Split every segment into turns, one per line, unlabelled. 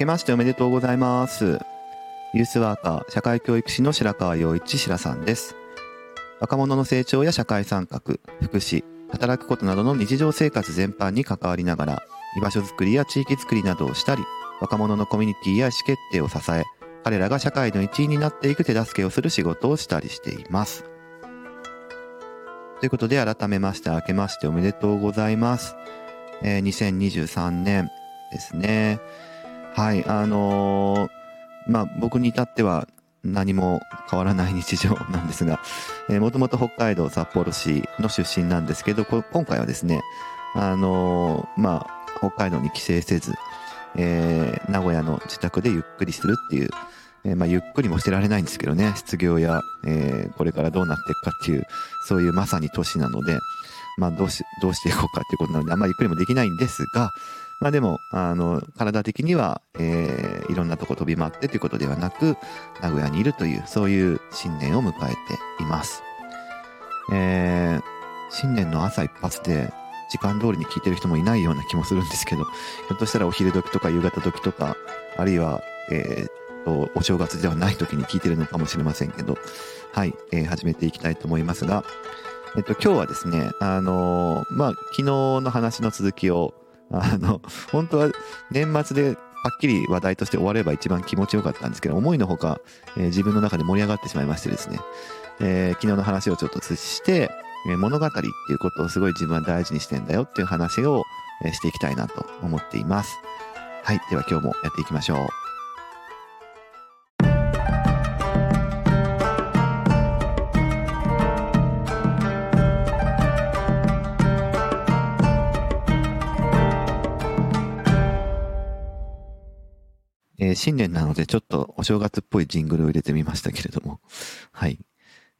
けましておめでとうございます。ユースワーカー、社会教育士の白川陽一白さんです。若者の成長や社会参画、福祉、働くことなどの日常生活全般に関わりながら、居場所づくりや地域づくりなどをしたり、若者のコミュニティや意思決定を支え、彼らが社会の一員になっていく手助けをする仕事をしたりしています。ということで、改めまして、明けましておめでとうございます。えー2023年ですね。はい、あのーまあ僕に至っては何も変わらない日常なんですが、えーもともと北海道札幌市の出身なんですけど、今回はですね、あのーまあ北海道に帰省せず、えー名古屋の自宅でゆっくりするっていう、えーまあゆっくりもしてられないんですけどね、失業や、えーこれからどうなっていくかっていう、そういうまさに年なので、まあどうし、どうしていこうかっていうことなので、あんまりゆっくりもできないんですが、まあでも、あの、体的には、えーいろんなとこ飛び回ってということではなく、名古屋にいるという、そういう新年を迎えています。えー新年の朝一発で、時間通りに聞いてる人もいないような気もするんですけど、ひょっとしたらお昼時とか夕方時とか、あるいは、えーと、お正月ではない時に聞いてるのかもしれませんけど、はい、えー始めていきたいと思いますが、えっと、今日はですね、あのーまあ、昨日の話の続きを、あの、本当は年末ではっきり話題として終われば一番気持ちよかったんですけど、思いのほか、えー自分の中で盛り上がってしまいましてですね、えー昨日の話をちょっと移して、えー物語っていうことをすごい自分は大事にしてんだよっていう話を、えしていきたいなと思っています。はい。では今日もやっていきましょう。えー新年なのでちょっとお正月っぽいジングルを入れてみましたけれども。はい。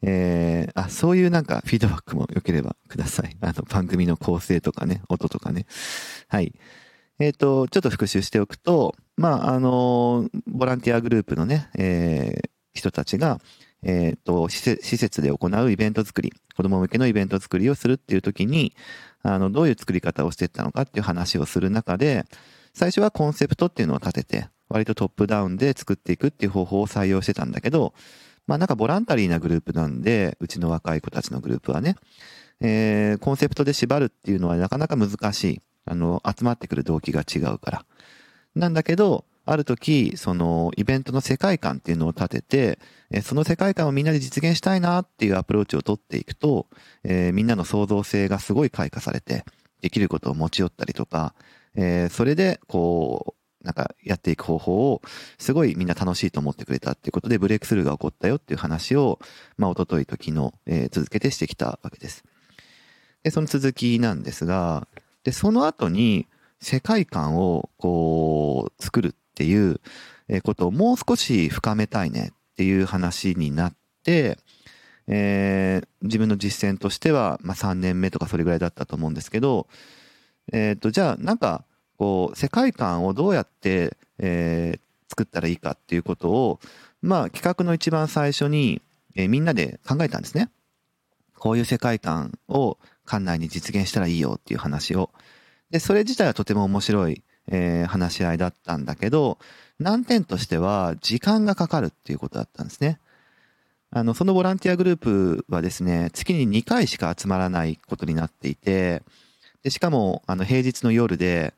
えー、あ、そういうなんかフィードバックも良ければください。あの番組の構成とかね、音とかね。はい。えっ、と、ちょっと復習しておくと、まあ、あのボランティアグループのね、えー人たちが、えっ、と施設、施設で行うイベント作り、子供向けのイベント作りをするっていう時に、あの、どういう作り方をしていったのかっていう話をする中で、最初はコンセプトっていうのを立てて、割とトップダウンで作っていくっていう方法を採用してたんだけど、まあなんかボランタリーなグループなんで、うちの若い子たちのグループはね、えーコンセプトで縛るっていうのはなかなか難しい。あの、集まってくる動機が違うから。なんだけど、ある時、そのイベントの世界観っていうのを立てて、その世界観をみんなで実現したいなっていうアプローチを取っていくと、えーみんなの創造性がすごい開花されて、できることを持ち寄ったりとか、えーそれで、こう、なんかやっていく方法を、すごいみんな楽しいと思ってくれたっていうことで、ブレイクスルーが起こったよっていう話を、まあ、一昨日と昨日、えー続けてしてきたわけです。で、その続きなんですが、で、その後に、世界観を、こう、作るっていうことをもう少し深めたいねっていう話になって、えー自分の実践としては、まあ、3年目とかそれぐらいだったと思うんですけど、えっ、と、じゃあ、なんか、こう、世界観をどうやって、えー作ったらいいかっていうことを、まあ、企画の一番最初に、えーみんなで考えたんですね。こういう世界観を館内に実現したらいいよっていう話を。で、それ自体はとても面白い、えー話し合いだったんだけど、難点としては時間がかかるっていうことだったんですね。あの、そのボランティアグループはですね、月に2回しか集まらないことになっていて、で、しかも、あの、平日の夜で、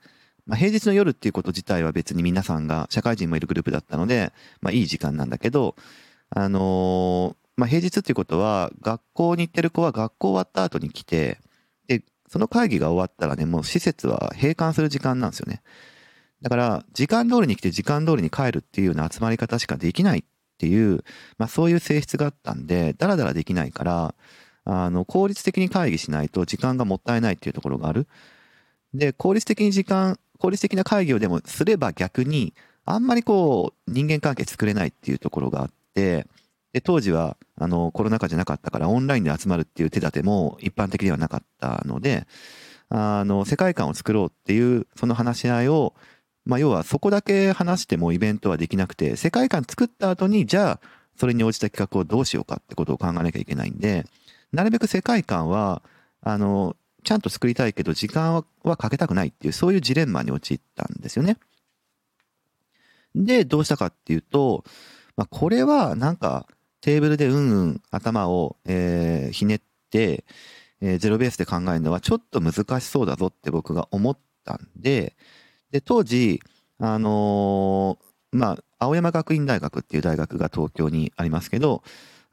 まあ、平日の夜っていうこと自体は別に皆さんが、社会人もいるグループだったので、まあ、いい時間なんだけど、あのーまあ、平日っていうことは、学校に行ってる子は学校終わった後に来て、で、その会議が終わったらね、もう施設は閉館する時間なんですよね。だから、時間通りに来て時間通りに帰るっていうような集まり方しかできないっていう、まあそういう性質があったんで、だらだらできないから、あの、効率的に会議しないと時間がもったいないっていうところがある。で、効率的に時間、効率的な会議をでもすれば逆に、あんまりこう、人間関係作れないっていうところがあって、で、当時は、あの、コロナ禍じゃなかったから、オンラインで集まるっていう手立ても一般的ではなかったので、あの、世界観を作ろうっていう、その話し合いを、まあ、要はそこだけ話してもイベントはできなくて、世界観作った後に、じゃあ、それに応じた企画をどうしようかってことを考えなきゃいけないんで、なるべく世界観は、あの、ちゃんと作りたいけど、時間はかけたくないっていう、そういうジレンマに陥ったんですよね。で、どうしたかっていうと、まあ、これはなんかテーブルでうんうん頭を、えー、ひねって、えー、ゼロベースで考えるのはちょっと難しそうだぞって僕が思ったんで、で、当時、あのー、まあ、青山学院大学っていう大学が東京にありますけど、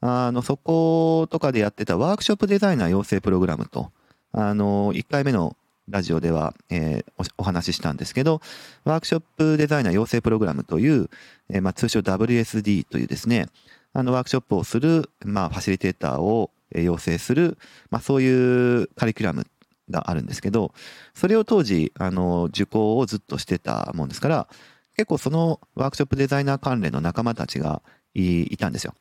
あの、そことかでやってたワークショップデザイナー養成プログラムと、あの、1回目のラジオでは、えー、お話ししたんですけど、ワークショップデザイナー養成プログラムという、えー、まあ、通称 WSD というですね、あの、ワークショップをする、まあ、ファシリテーターを養成する、まあ、そういうカリキュラムがあるんですけど、それを当時、あの、受講をずっとしてたもんですから、結構そのワークショップデザイナー関連の仲間たちがいたんですよ。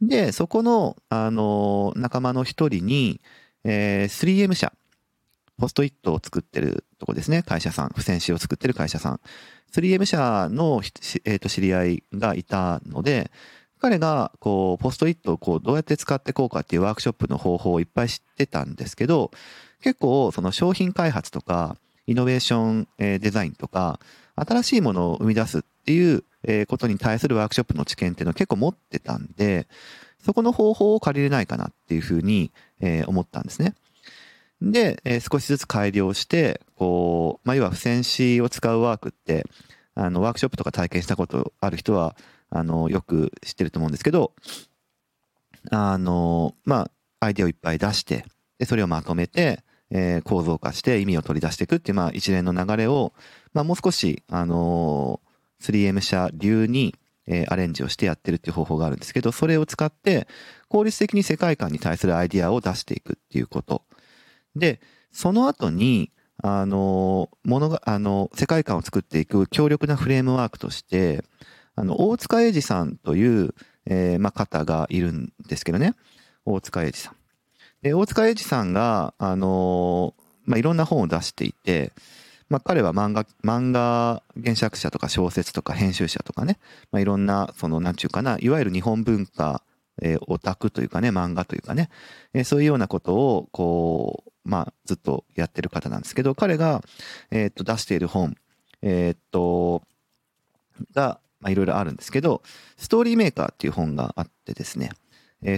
で、そこの、あの、仲間の一人に、えー、3M 社、ポストイットを作ってるとこですね、会社さん、付箋紙を作ってる会社さん。3M 社の、えー、と知り合いがいたので、彼が、こう、ポストイットをこう、どうやって使っていこうかっていうワークショップの方法をいっぱい知ってたんですけど、結構、その商品開発とか、イノベーション、えデザインとか、新しいものを生み出すっていうことに対するワークショップの知見っていうのを結構持ってたんで、そこの方法を借りれないかなっていうふうに、え思ったんですね。で、え少しずつ改良して、こう、まあ、要は付箋紙を使うワークって、あの、ワークショップとか体験したことある人は、あの、よく知ってると思うんですけど、あの、まあ、アイデアをいっぱい出して、で、それをまとめて、えー、構造化して意味を取り出していくっていう、まあ、一連の流れを、まあ、もう少し、あのー、3M 社流に、えー、アレンジをしてやってるっていう方法があるんですけど、それを使って、効率的に世界観に対するアイディアを出していくっていうこと。で、その後に、あの、ものが、あの、世界観を作っていく強力なフレームワークとして、あの、大塚英二さんという、えー、まあ、方がいるんですけどね。大塚英二さん。で、大塚英二さんが、あの、まあ、いろんな本を出していて、まあ、彼は漫画、漫画原作者とか小説とか編集者とかね、まあ、いろんな、その、なんちゅうかな、いわゆる日本文化、えー、オタクというかね、漫画というかね、えー、そういうようなことを、こう、まあ、ずっとやってる方なんですけど、彼が、えー、っと、出している本、えー、っと、が、まあ、いろいろあるんですけど、ストーリーメーカーっていう本があってですね、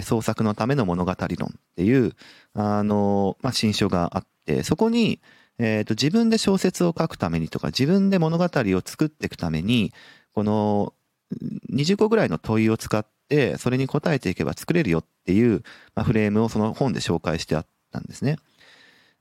創作のための物語論っていう、あの、まあ、新書があって、そこに、えっ、ー、と、自分で小説を書くためにとか、自分で物語を作っていくために、この20個ぐらいの問いを使って、それに答えていけば作れるよっていう、フレームをその本で紹介してあったんですね。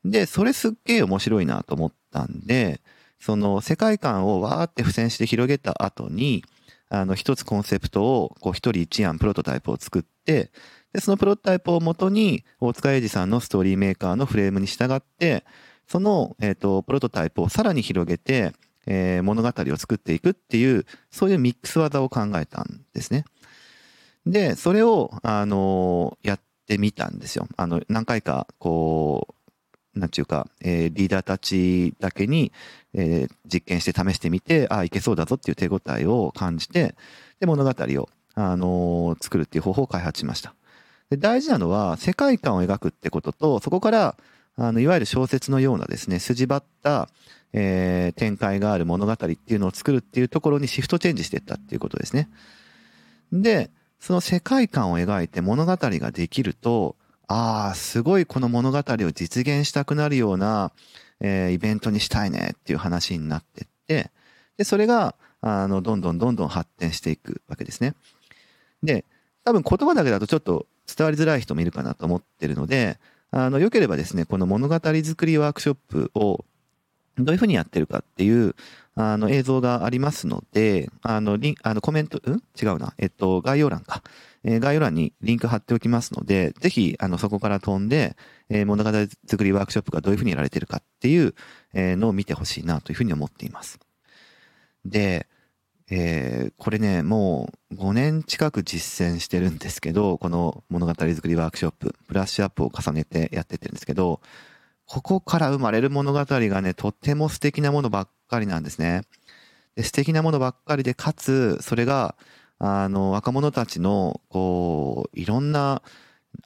で、それすっげえ面白いなと思ったんで、その世界観をわーって付箋して広げた後に、あの、一つコンセプトを、こう、一人一案プロトタイプを作って、で、そのプロトタイプをもとに、大塚英二さんのストーリーメーカーのフレームに従って、その、えっ、ー、と、プロトタイプをさらに広げて、えー、物語を作っていくっていう、そういうミックス技を考えたんですね。で、それを、あのー、やってみたんですよ。あの、何回か、こう、なんちゅうか、えー、リーダーたちだけに、えー、実験して試してみて、ああ、いけそうだぞっていう手応えを感じて、で、物語を、あのー、作るっていう方法を開発しました。で、大事なのは、世界観を描くってことと、そこから、あの、いわゆる小説のようなですね、筋張った、えー、展開がある物語っていうのを作るっていうところにシフトチェンジしていったっていうことですね。で、その世界観を描いて物語ができると、ああ、すごいこの物語を実現したくなるような、えー、イベントにしたいねっていう話になってって、で、それが、あの、どんどんどんどん発展していくわけですね。で、多分言葉だけだとちょっと伝わりづらい人もいるかなと思ってるので、あの、良ければですね、この物語作りワークショップをどういうふうにやってるかっていう、あの、映像がありますので、あの、リン、あの、コメント、うん？違うな。えっと、概要欄か。えー、概要欄にリンク貼っておきますので、ぜひ、あの、そこから飛んで、えー、物語作りワークショップがどういうふうにやられてるかっていう、えー、のを見てほしいなというふうに思っています。で、えー、これね、もう5年近く実践してるんですけど、この物語作りワークショップ、ブラッシュアップを重ねてやってってるんですけど、ここから生まれる物語がね、とっても素敵なものばっかりなんですね。で素敵なものばっかりで、かつ、それが、あの、若者たちの、こう、いろんな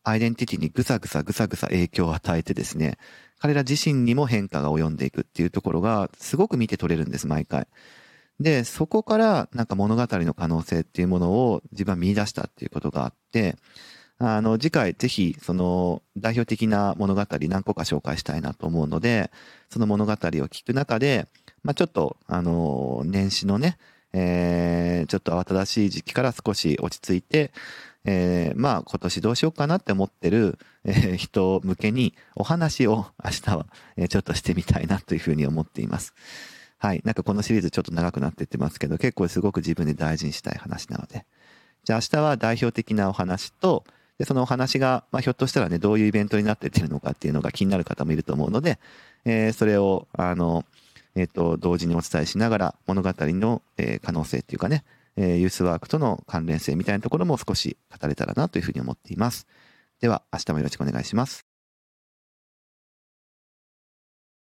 アイデンティティにぐさぐさぐさぐさ影響を与えてですね、彼ら自身にも変化が及んでいくっていうところが、すごく見て取れるんです、毎回。で、そこからなんか物語の可能性っていうものを自分は見出したっていうことがあって、あの、次回ぜひその代表的な物語何個か紹介したいなと思うので、その物語を聞く中で、まあちょっと、あの、年始のね、えー、ちょっと慌ただしい時期から少し落ち着いて、えー、まあ今年どうしようかなって思ってる、えー、人向けにお話を明日は、え、ちょっとしてみたいなというふうに思っています。はい。なんかこのシリーズちょっと長くなっていってますけど、結構すごく自分で大事にしたい話なので。じゃあ明日は代表的なお話と、でそのお話が、まあ、ひょっとしたらね、どういうイベントになってってるのかっていうのが気になる方もいると思うので、えー、それを、あの、えっ、ー、と、同時にお伝えしながら物語の、えー、可能性っていうかね、え、ユースワークとの関連性みたいなところも少し語れたらなというふうに思っています。では、明日もよろしくお願いします。